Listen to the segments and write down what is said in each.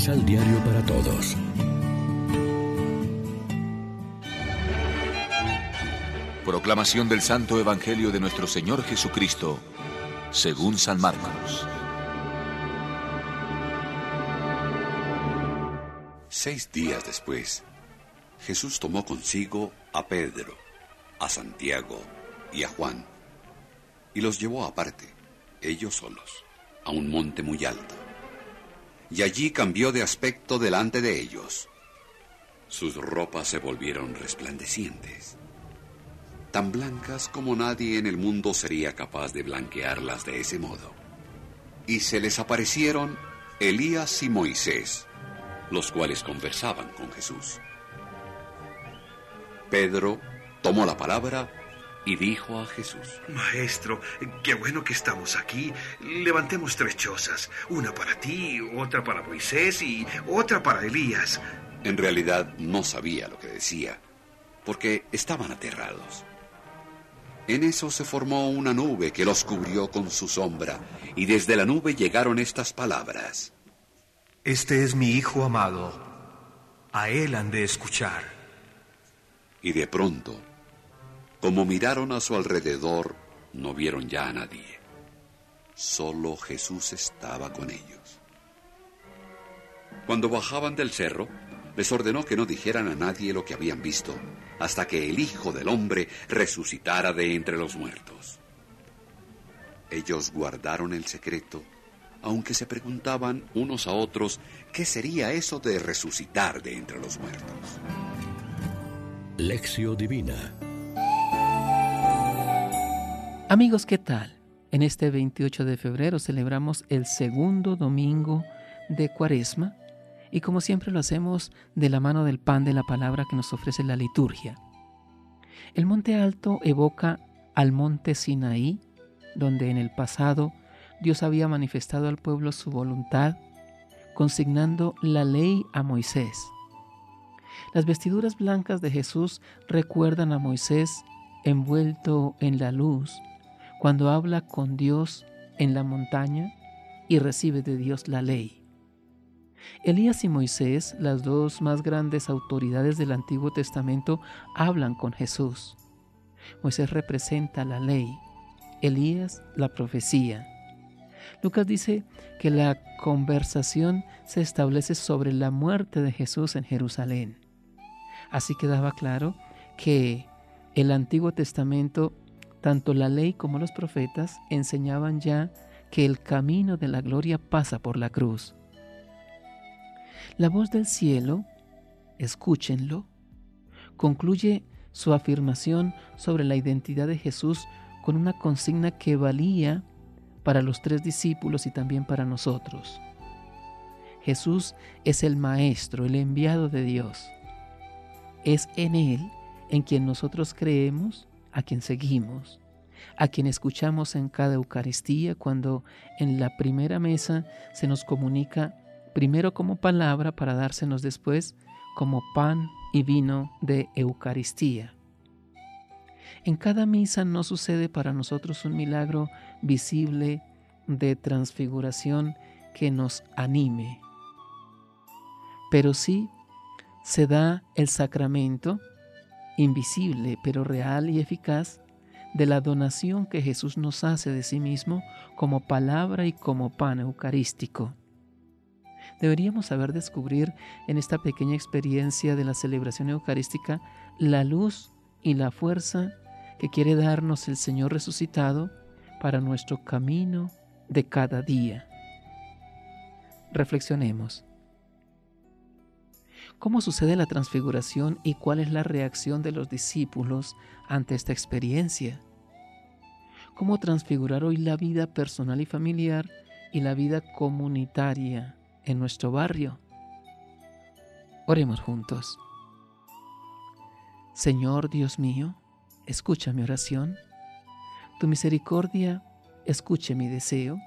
Misal Diario para Todos. Proclamación del Santo Evangelio de nuestro Señor Jesucristo, según San Marcos. Seis días después, Jesús tomó consigo a Pedro, a Santiago y a Juan, y los llevó aparte, ellos solos, a un monte muy alto. Y allí cambió de aspecto delante de ellos. Sus ropas se volvieron resplandecientes, tan blancas como nadie en el mundo sería capaz de blanquearlas de ese modo. Y se les aparecieron Elías y Moisés, los cuales conversaban con Jesús. Pedro tomó la palabra y dijo a Jesús, Maestro, qué bueno que estamos aquí. Levantemos tres chozas, una para ti, otra para Moisés y otra para Elías. En realidad no sabía lo que decía, porque estaban aterrados. En eso se formó una nube que los cubrió con su sombra, y desde la nube llegaron estas palabras. Este es mi Hijo amado, a él han de escuchar. Y de pronto, como miraron a su alrededor, no vieron ya a nadie. Solo Jesús estaba con ellos. Cuando bajaban del cerro, les ordenó que no dijeran a nadie lo que habían visto, hasta que el Hijo del Hombre resucitara de entre los muertos. Ellos guardaron el secreto, aunque se preguntaban unos a otros qué sería eso de resucitar de entre los muertos. Lección Divina Amigos, ¿qué tal? En este 28 de febrero celebramos el segundo domingo de Cuaresma y como siempre lo hacemos de la mano del pan de la palabra que nos ofrece la liturgia. El monte alto evoca al monte Sinaí, donde en el pasado Dios había manifestado al pueblo su voluntad, consignando la ley a Moisés. Las vestiduras blancas de Jesús recuerdan a Moisés envuelto en la luz, cuando habla con Dios en la montaña y recibe de Dios la ley. Elías y Moisés, las dos más grandes autoridades del Antiguo Testamento, hablan con Jesús. Moisés representa la ley, Elías la profecía. Lucas dice que la conversación se establece sobre la muerte de Jesús en Jerusalén. Así quedaba claro que el Antiguo Testamento tanto la ley como los profetas enseñaban ya que el camino de la gloria pasa por la cruz. La voz del cielo, escúchenlo, concluye su afirmación sobre la identidad de Jesús con una consigna que valía para los tres discípulos y también para nosotros. Jesús es el Maestro, el enviado de Dios. Es en Él en quien nosotros creemos a quien seguimos, a quien escuchamos en cada Eucaristía cuando en la primera mesa se nos comunica primero como palabra para dársenos después como pan y vino de Eucaristía. En cada misa no sucede para nosotros un milagro visible de transfiguración que nos anime, pero sí se da el sacramento invisible pero real y eficaz de la donación que Jesús nos hace de sí mismo como palabra y como pan eucarístico. Deberíamos saber descubrir en esta pequeña experiencia de la celebración eucarística la luz y la fuerza que quiere darnos el Señor resucitado para nuestro camino de cada día. Reflexionemos. ¿Cómo sucede la transfiguración y cuál es la reacción de los discípulos ante esta experiencia? ¿Cómo transfigurar hoy la vida personal y familiar y la vida comunitaria en nuestro barrio? Oremos juntos. Señor Dios mío, escucha mi oración. Tu misericordia escuche mi deseo,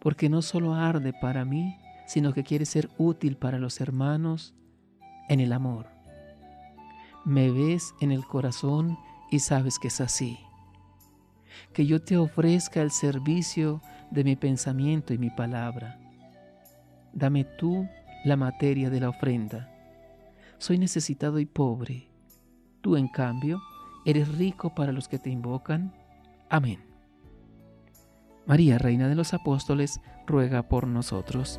porque no solo arde para mí, sino que quiere ser útil para los hermanos en el amor. Me ves en el corazón y sabes que es así. Que yo te ofrezca el servicio de mi pensamiento y mi palabra. Dame tú la materia de la ofrenda. Soy necesitado y pobre. Tú, en cambio, eres rico para los que te invocan. Amén. María, Reina de los Apóstoles, ruega por nosotros.